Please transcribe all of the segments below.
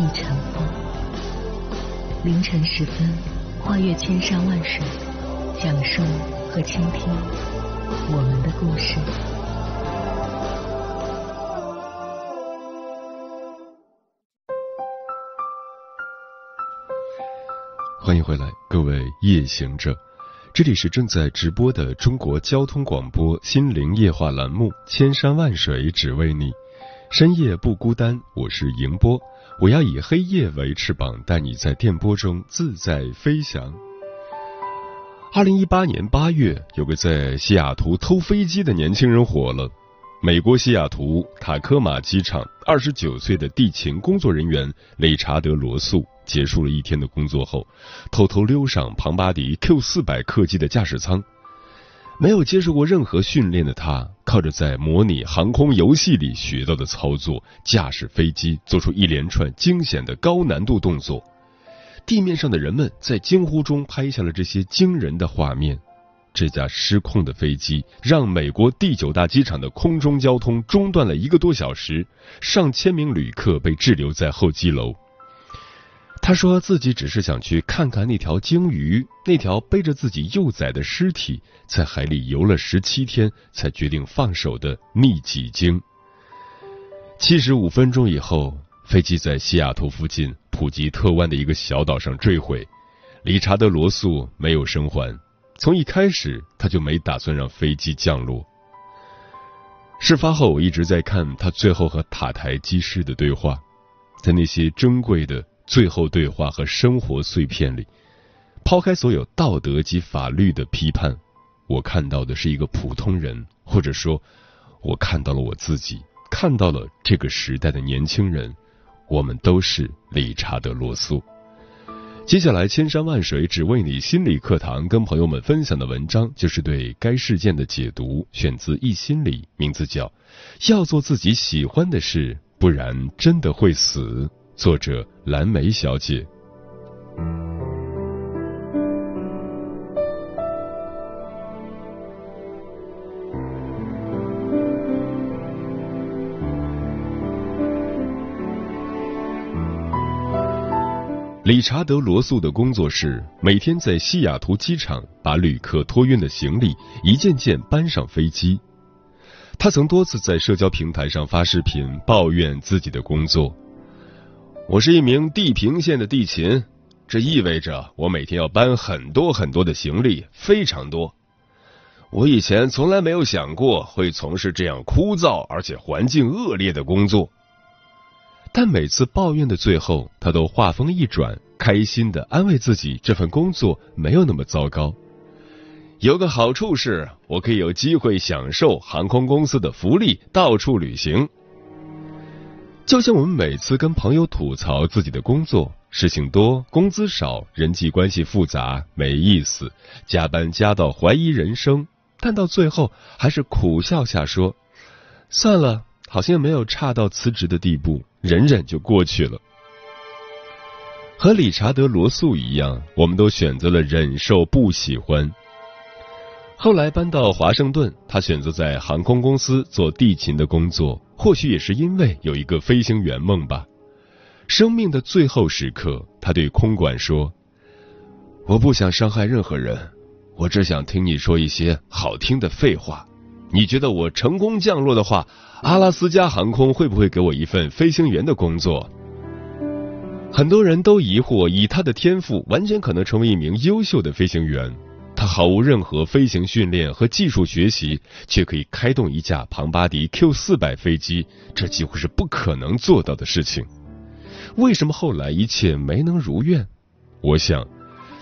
亦成风。凌晨时分，跨越千山万水，讲述和倾听我们的故事。欢迎回来，各位夜行者，这里是正在直播的中国交通广播心灵夜话栏目《千山万水只为你》，深夜不孤单，我是迎波，我要以黑夜为翅膀，带你在电波中自在飞翔。二零一八年八月，有个在西雅图偷飞机的年轻人火了。美国西雅图塔科马机场，二十九岁的地勤工作人员理查德·罗素结束了一天的工作后，偷偷溜上庞巴迪 Q 四百客机的驾驶舱。没有接受过任何训练的他，靠着在模拟航空游戏里学到的操作，驾驶飞机做出一连串惊险的高难度动作。地面上的人们在惊呼中拍下了这些惊人的画面。这架失控的飞机让美国第九大机场的空中交通中断了一个多小时，上千名旅客被滞留在候机楼。他说自己只是想去看看那条鲸鱼，那条背着自己幼崽的尸体，在海里游了十七天才决定放手的密集鲸。七十五分钟以后，飞机在西雅图附近普吉特湾的一个小岛上坠毁，理查德·罗素没有生还。从一开始，他就没打算让飞机降落。事发后，我一直在看他最后和塔台机师的对话，在那些珍贵的最后对话和生活碎片里，抛开所有道德及法律的批判，我看到的是一个普通人，或者说，我看到了我自己，看到了这个时代的年轻人，我们都是理查德·罗素。接下来，千山万水只为你心理课堂，跟朋友们分享的文章就是对该事件的解读，选自《一心理》，名字叫《要做自己喜欢的事，不然真的会死》，作者蓝莓小姐。理查德·罗素的工作是每天在西雅图机场把旅客托运的行李一件件搬上飞机。他曾多次在社交平台上发视频抱怨自己的工作。我是一名地平线的地勤，这意味着我每天要搬很多很多的行李，非常多。我以前从来没有想过会从事这样枯燥而且环境恶劣的工作。但每次抱怨的最后，他都话锋一转，开心的安慰自己：这份工作没有那么糟糕。有个好处是，我可以有机会享受航空公司的福利，到处旅行。就像我们每次跟朋友吐槽自己的工作，事情多，工资少，人际关系复杂，没意思，加班加到怀疑人生，但到最后还是苦笑下说：算了，好像没有差到辞职的地步。忍忍就过去了。和理查德·罗素一样，我们都选择了忍受不喜欢。后来搬到华盛顿，他选择在航空公司做地勤的工作，或许也是因为有一个飞行员梦吧。生命的最后时刻，他对空管说：“我不想伤害任何人，我只想听你说一些好听的废话。你觉得我成功降落的话？”阿拉斯加航空会不会给我一份飞行员的工作？很多人都疑惑，以他的天赋，完全可能成为一名优秀的飞行员。他毫无任何飞行训练和技术学习，却可以开动一架庞巴迪 Q 四百飞机，这几乎是不可能做到的事情。为什么后来一切没能如愿？我想，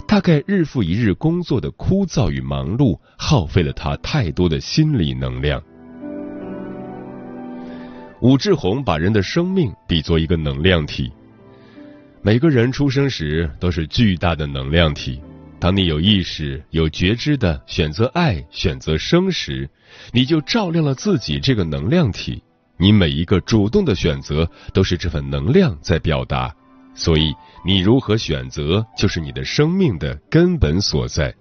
大概日复一日工作的枯燥与忙碌，耗费了他太多的心理能量。武志红把人的生命比作一个能量体，每个人出生时都是巨大的能量体。当你有意识、有觉知的选择爱、选择生时，你就照亮了自己这个能量体。你每一个主动的选择，都是这份能量在表达。所以，你如何选择，就是你的生命的根本所在。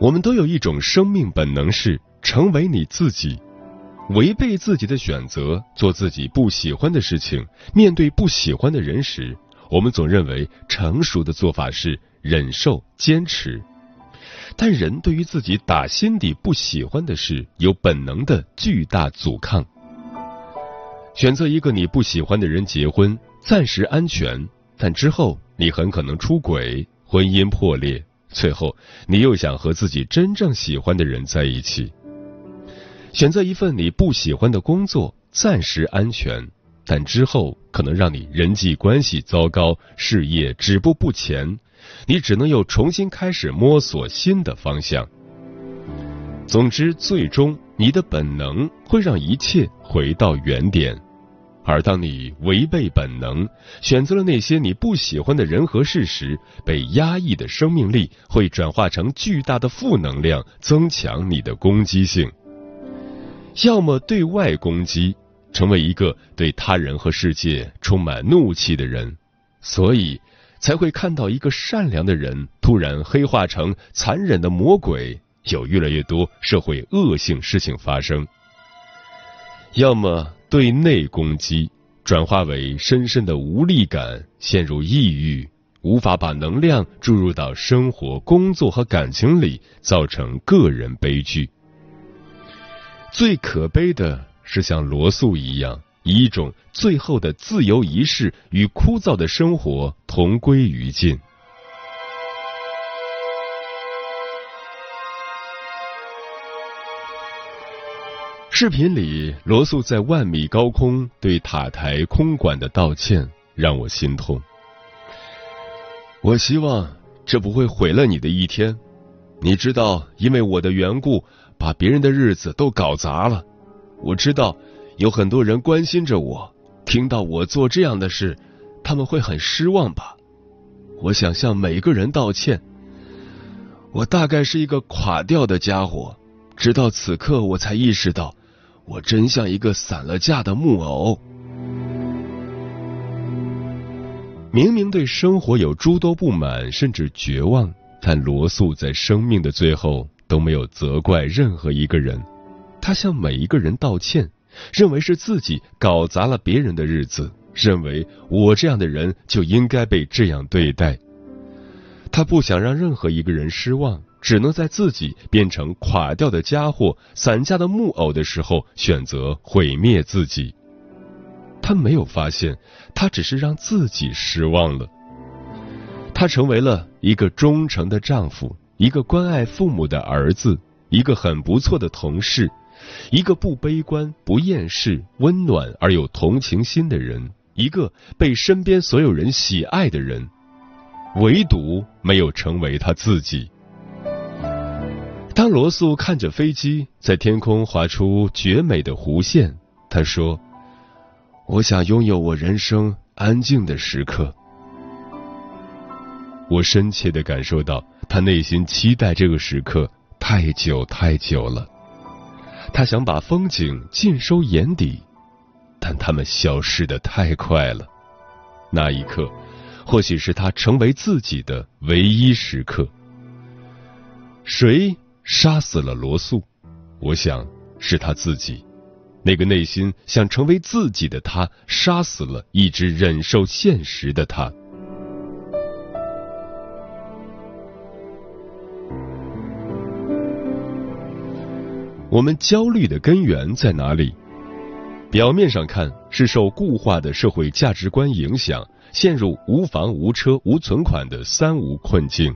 我们都有一种生命本能，是成为你自己。违背自己的选择，做自己不喜欢的事情，面对不喜欢的人时。我们总认为成熟的做法是忍受、坚持，但人对于自己打心底不喜欢的事，有本能的巨大阻抗。选择一个你不喜欢的人结婚，暂时安全，但之后你很可能出轨，婚姻破裂，最后你又想和自己真正喜欢的人在一起。选择一份你不喜欢的工作，暂时安全。但之后可能让你人际关系糟糕，事业止步不前，你只能又重新开始摸索新的方向。总之，最终你的本能会让一切回到原点，而当你违背本能，选择了那些你不喜欢的人和事时，被压抑的生命力会转化成巨大的负能量，增强你的攻击性。要么对外攻击。成为一个对他人和世界充满怒气的人，所以才会看到一个善良的人突然黑化成残忍的魔鬼，有越来越多社会恶性事情发生。要么对内攻击，转化为深深的无力感，陷入抑郁，无法把能量注入到生活、工作和感情里，造成个人悲剧。最可悲的。是像罗素一样，以一种最后的自由仪式与枯燥的生活同归于尽。视频里，罗素在万米高空对塔台空管的道歉让我心痛。我希望这不会毁了你的一天。你知道，因为我的缘故，把别人的日子都搞砸了。我知道有很多人关心着我，听到我做这样的事，他们会很失望吧。我想向每个人道歉。我大概是一个垮掉的家伙，直到此刻我才意识到，我真像一个散了架的木偶。明明对生活有诸多不满，甚至绝望，但罗素在生命的最后都没有责怪任何一个人。他向每一个人道歉，认为是自己搞砸了别人的日子，认为我这样的人就应该被这样对待。他不想让任何一个人失望，只能在自己变成垮掉的家伙、散架的木偶的时候，选择毁灭自己。他没有发现，他只是让自己失望了。他成为了一个忠诚的丈夫，一个关爱父母的儿子，一个很不错的同事。一个不悲观、不厌世、温暖而有同情心的人，一个被身边所有人喜爱的人，唯独没有成为他自己。当罗素看着飞机在天空划出绝美的弧线，他说：“我想拥有我人生安静的时刻。”我深切的感受到他内心期待这个时刻太久太久了。他想把风景尽收眼底，但他们消失的太快了。那一刻，或许是他成为自己的唯一时刻。谁杀死了罗素？我想是他自己。那个内心想成为自己的他，杀死了一直忍受现实的他。我们焦虑的根源在哪里？表面上看是受固化的社会价值观影响，陷入无房无车无存款的三无困境。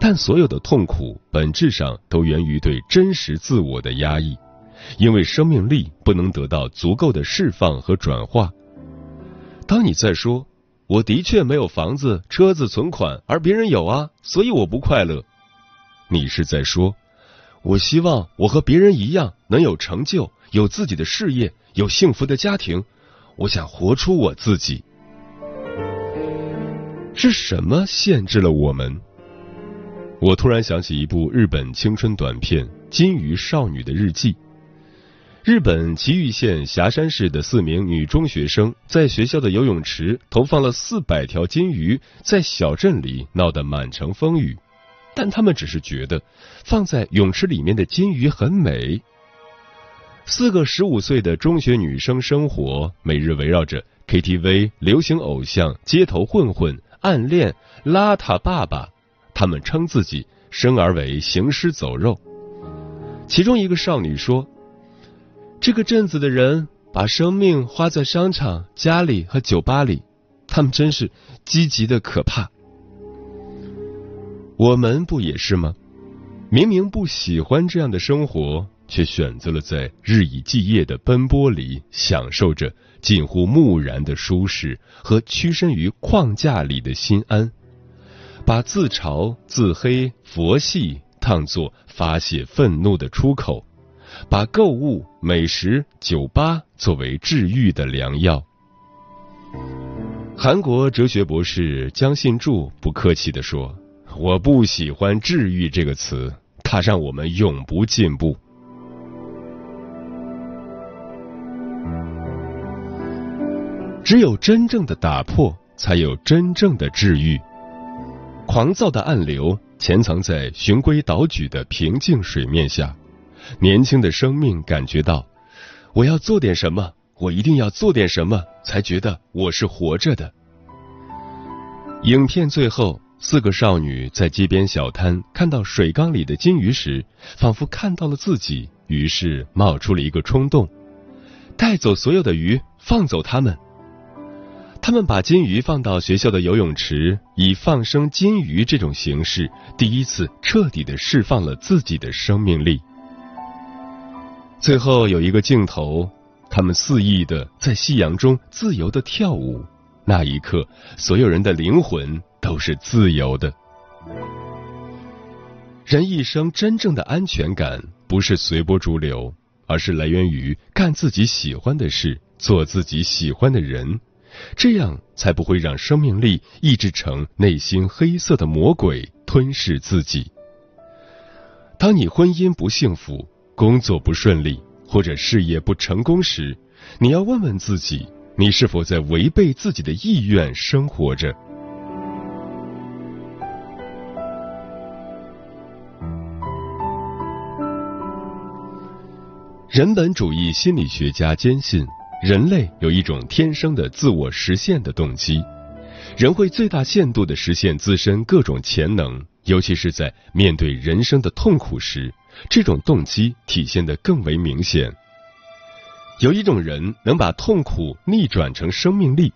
但所有的痛苦本质上都源于对真实自我的压抑，因为生命力不能得到足够的释放和转化。当你在说“我的确没有房子、车子、存款，而别人有啊，所以我不快乐”，你是在说。我希望我和别人一样能有成就，有自己的事业，有幸福的家庭。我想活出我自己。是什么限制了我们？我突然想起一部日本青春短片《金鱼少女的日记》。日本崎玉县霞山市的四名女中学生在学校的游泳池投放了四百条金鱼，在小镇里闹得满城风雨。但他们只是觉得放在泳池里面的金鱼很美。四个十五岁的中学女生生活每日围绕着 KTV、流行偶像、街头混混、暗恋、邋遢爸爸。他们称自己生而为行尸走肉。其中一个少女说。这个镇子的人把生命花在商场、家里和酒吧里，他们真是积极的可怕。我们不也是吗？明明不喜欢这样的生活，却选择了在日以继夜的奔波里享受着近乎木然的舒适和屈身于框架里的心安，把自嘲、自黑、佛系当作发泄愤怒的出口。把购物、美食、酒吧作为治愈的良药。韩国哲学博士姜信柱不客气地说：“我不喜欢‘治愈’这个词，它让我们永不进步。只有真正的打破，才有真正的治愈。狂躁的暗流潜藏在循规蹈矩的平静水面下。”年轻的生命感觉到，我要做点什么，我一定要做点什么，才觉得我是活着的。影片最后，四个少女在街边小摊看到水缸里的金鱼时，仿佛看到了自己，于是冒出了一个冲动：带走所有的鱼，放走它们。他们把金鱼放到学校的游泳池，以放生金鱼这种形式，第一次彻底的释放了自己的生命力。最后有一个镜头，他们肆意的在夕阳中自由的跳舞。那一刻，所有人的灵魂都是自由的。人一生真正的安全感，不是随波逐流，而是来源于干自己喜欢的事，做自己喜欢的人，这样才不会让生命力抑制成内心黑色的魔鬼吞噬自己。当你婚姻不幸福，工作不顺利或者事业不成功时，你要问问自己：你是否在违背自己的意愿生活着？人本主义心理学家坚信，人类有一种天生的自我实现的动机，人会最大限度的实现自身各种潜能，尤其是在面对人生的痛苦时。这种动机体现的更为明显。有一种人能把痛苦逆转成生命力，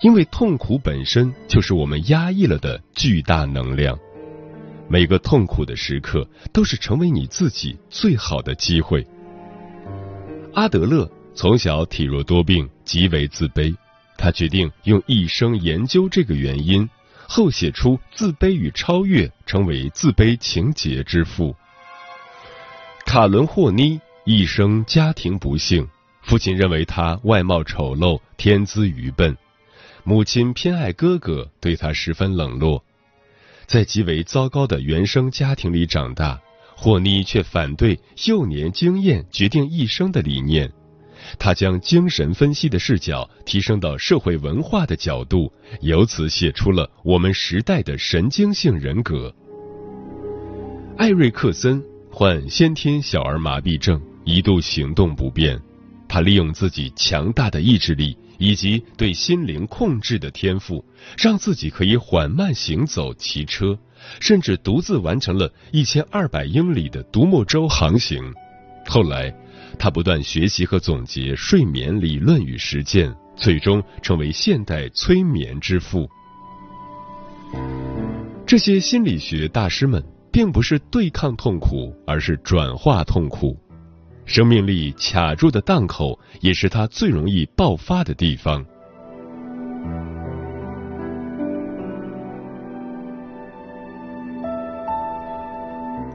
因为痛苦本身就是我们压抑了的巨大能量。每个痛苦的时刻都是成为你自己最好的机会。阿德勒从小体弱多病，极为自卑，他决定用一生研究这个原因，后写出《自卑与超越》，成为自卑情结之父。卡伦霍妮一生家庭不幸，父亲认为他外貌丑陋、天资愚笨，母亲偏爱哥哥，对他十分冷落。在极为糟糕的原生家庭里长大，霍妮却反对幼年经验决定一生的理念。他将精神分析的视角提升到社会文化的角度，由此写出了我们时代的神经性人格。艾瑞克森。患先天小儿麻痹症，一度行动不便。他利用自己强大的意志力以及对心灵控制的天赋，让自己可以缓慢行走、骑车，甚至独自完成了一千二百英里的独木舟航行。后来，他不断学习和总结睡眠理论与实践，最终成为现代催眠之父。这些心理学大师们。并不是对抗痛苦，而是转化痛苦。生命力卡住的档口，也是它最容易爆发的地方。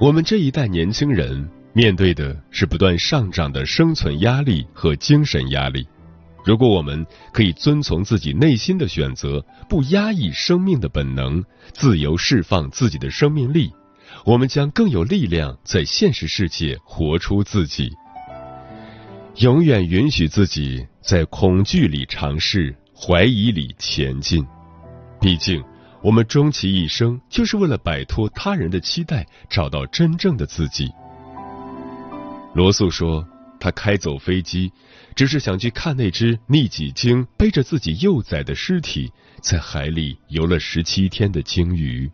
我们这一代年轻人面对的是不断上涨的生存压力和精神压力，如果我们可以遵从自己内心的选择，不压抑生命的本能，自由释放自己的生命力，我们将更有力量在现实世界活出自己。永远允许自己在恐惧里尝试，怀疑里前进。毕竟，我们终其一生就是为了摆脱他人的期待，找到真正的自己。罗素说：“他开走飞机。”只是想去看那只逆几经背着自己幼崽的尸体在海里游了十七天的鲸鱼。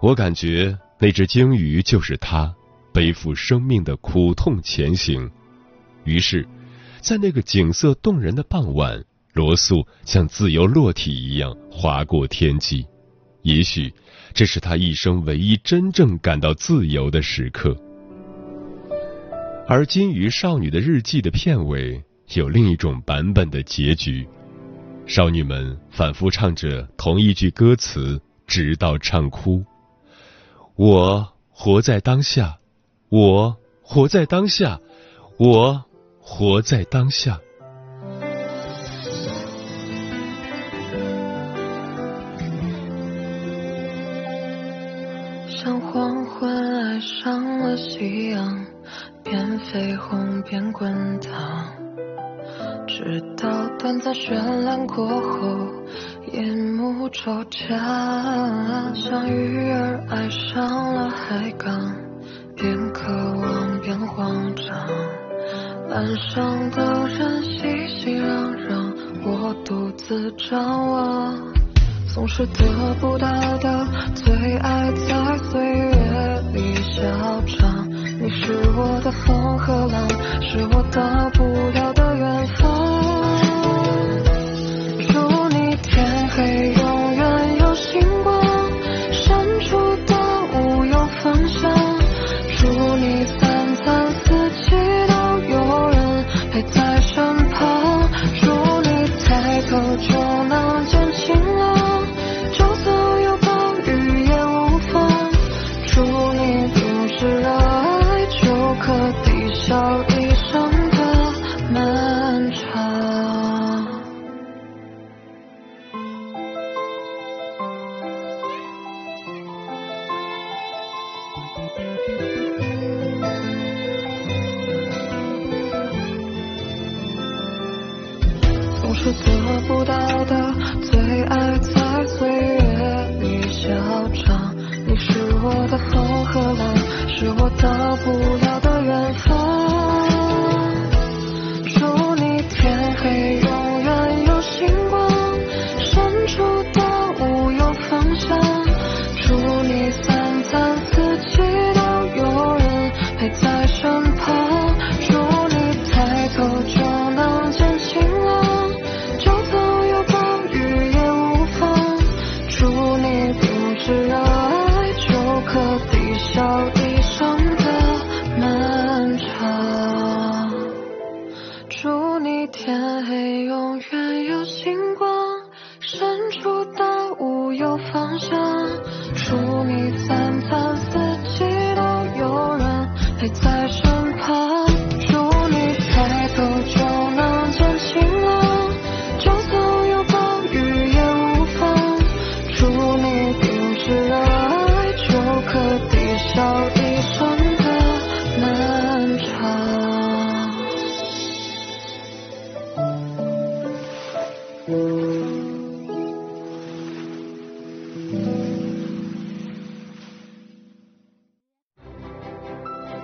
我感觉那只鲸鱼就是他，背负生命的苦痛前行。于是，在那个景色动人的傍晚，罗素像自由落体一样划过天际。也许，这是他一生唯一真正感到自由的时刻。而《金鱼少女的日记》的片尾有另一种版本的结局，少女们反复唱着同一句歌词，直到唱哭。我活在当下，我活在当下，我活在当下。像黄昏爱上了夕阳。边绯红边滚烫，直到短暂绚烂过后，夜幕骤降。像鱼儿爱上了海港，边渴望边慌张。岸上的人熙熙攘攘，我独自张望。总是得不到的最爱，在岁月里消长。你是我的风和浪，是我到不了 show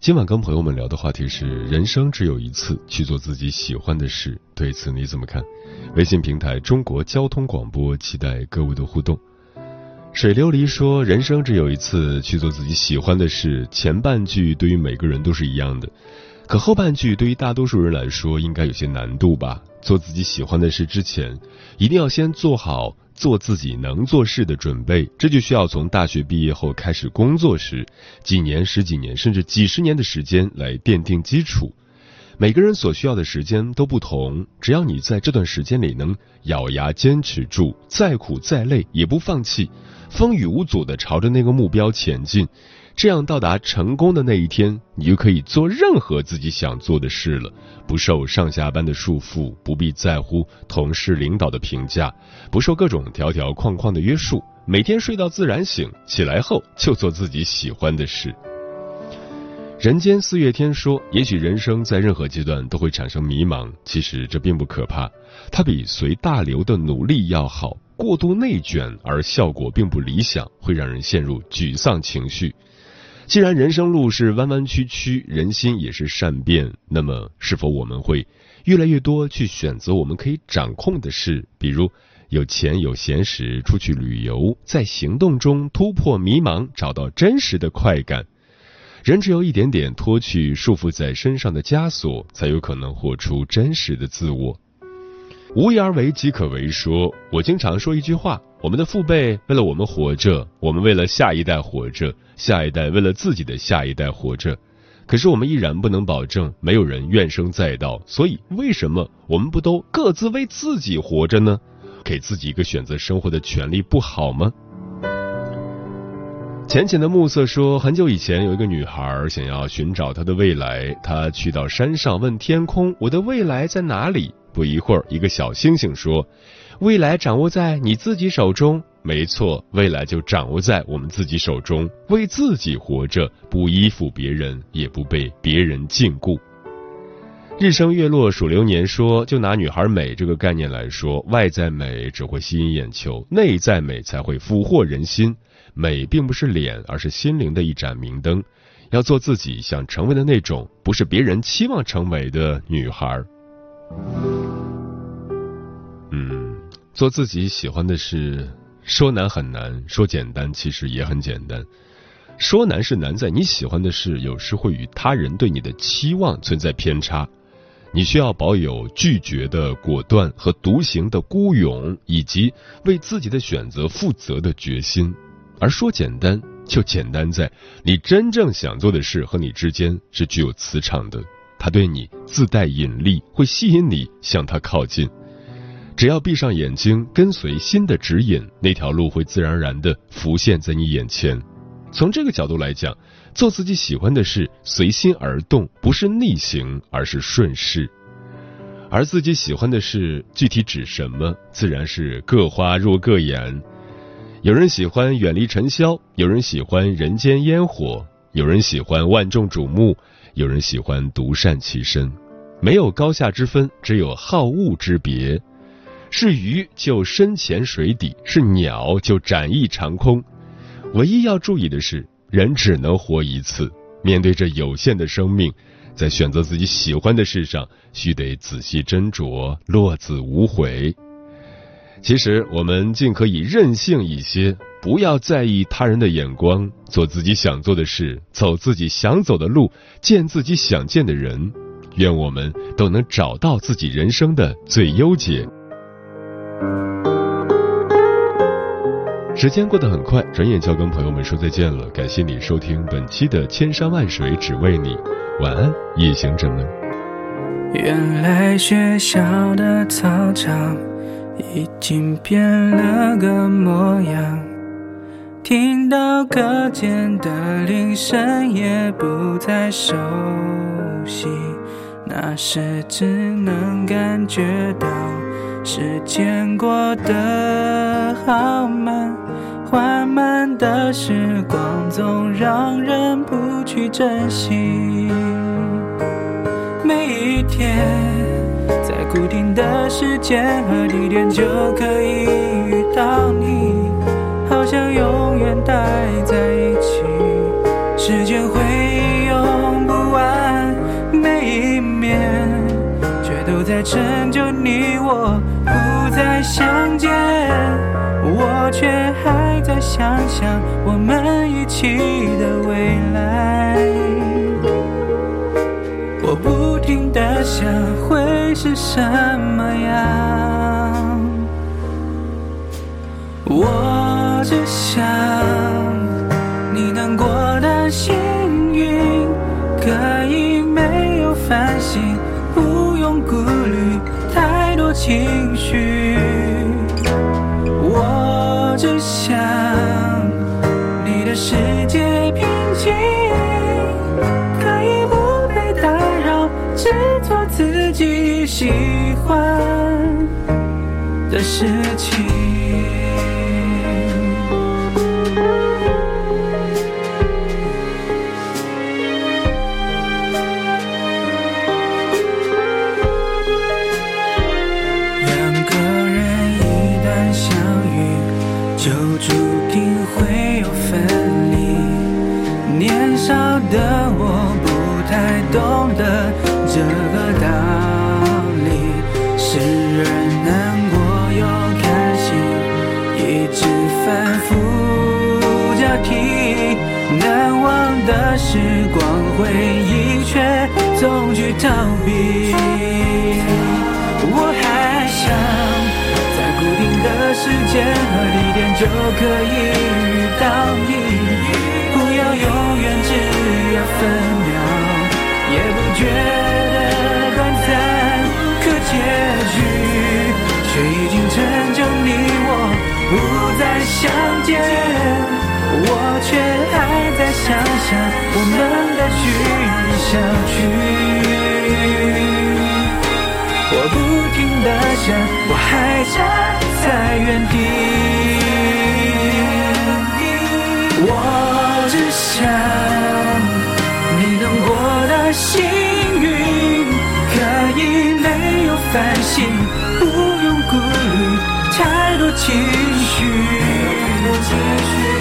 今晚跟朋友们聊的话题是：人生只有一次，去做自己喜欢的事。对此你怎么看？微信平台中国交通广播，期待各位的互动。水琉璃说：“人生只有一次，去做自己喜欢的事。”前半句对于每个人都是一样的，可后半句对于大多数人来说应该有些难度吧？做自己喜欢的事之前，一定要先做好做自己能做事的准备，这就需要从大学毕业后开始工作时，几年、十几年甚至几十年的时间来奠定基础。每个人所需要的时间都不同，只要你在这段时间里能咬牙坚持住，再苦再累也不放弃，风雨无阻的朝着那个目标前进，这样到达成功的那一天，你就可以做任何自己想做的事了，不受上下班的束缚，不必在乎同事领导的评价，不受各种条条框框的约束，每天睡到自然醒，起来后就做自己喜欢的事。人间四月天说：“也许人生在任何阶段都会产生迷茫，其实这并不可怕，它比随大流的努力要好。过度内卷而效果并不理想，会让人陷入沮丧情绪。既然人生路是弯弯曲曲，人心也是善变，那么是否我们会越来越多去选择我们可以掌控的事？比如有钱有闲时出去旅游，在行动中突破迷茫，找到真实的快感。”人只有一点点脱去束缚在身上的枷锁，才有可能活出真实的自我。无为而为即可为。说，我经常说一句话：我们的父辈为了我们活着，我们为了下一代活着，下一代为了自己的下一代活着。可是我们依然不能保证没有人怨声载道。所以，为什么我们不都各自为自己活着呢？给自己一个选择生活的权利，不好吗？浅浅的暮色说，很久以前有一个女孩想要寻找她的未来，她去到山上问天空：“我的未来在哪里？”不一会儿，一个小星星说：“未来掌握在你自己手中。”没错，未来就掌握在我们自己手中，为自己活着，不依附别人，也不被别人禁锢。日升月落数流年说，就拿女孩美这个概念来说，外在美只会吸引眼球，内在美才会俘获人心。美并不是脸，而是心灵的一盏明灯。要做自己想成为的那种，不是别人期望成为的女孩。嗯，做自己喜欢的事，说难很难，说简单其实也很简单。说难是难在你喜欢的事，有时会与他人对你的期望存在偏差。你需要保有拒绝的果断和独行的孤勇，以及为自己的选择负责的决心。而说简单，就简单在你真正想做的事和你之间是具有磁场的，对你自带引力，会吸引你向他靠近。只要闭上眼睛，跟随心的指引，那条路会自然而然的浮现在你眼前。从这个角度来讲，做自己喜欢的事，随心而动，不是逆行，而是顺势。而自己喜欢的事，具体指什么，自然是各花入各眼。有人喜欢远离尘嚣，有人喜欢人间烟火，有人喜欢万众瞩目，有人喜欢独善其身。没有高下之分，只有好恶之别。是鱼就深潜水底，是鸟就展翼长空。唯一要注意的是，人只能活一次。面对这有限的生命，在选择自己喜欢的事上，须得仔细斟酌，落子无悔。其实，我们尽可以任性一些，不要在意他人的眼光，做自己想做的事，走自己想走的路，见自己想见的人。愿我们都能找到自己人生的最优解。时间过得很快，转眼就要跟朋友们说再见了。感谢你收听本期的《千山万水只为你》，晚安，夜行者们。原来学校的操场。已经变了个模样，听到课间的铃声也不再熟悉，那时只能感觉到时间过得好慢，缓慢的时光总让人不去珍惜每一天。在固定的时间和地点就可以遇到你，在一起。时间会用不完每一面，却都在成就你我不再相见。我却还在想象我们一起的未来。我不停的想，会是什么样？我只想过的幸运，可以没有反省，不用顾虑太多情绪。我只想你的世界平静，可以不被打扰，只做自己喜欢的事情。总去逃避。我还想在固定的时间和地点就可以遇到你，不要永远，只要分秒，也不觉得短暂。可结局却已经成就你我不再相见。我却还在想象我们的距离相还站在原地。我只想你能过得幸运，可以没有烦心，不用顾虑太多情绪。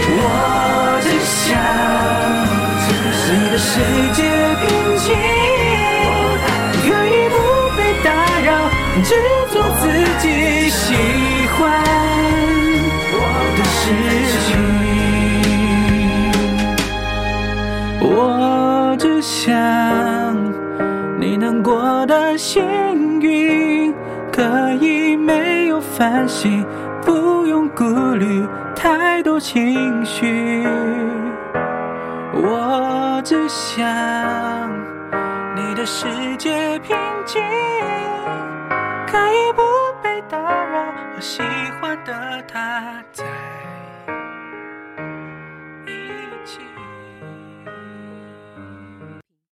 我只想你的世界情绪。我只想你的世界平静可以不被打扰我喜欢的他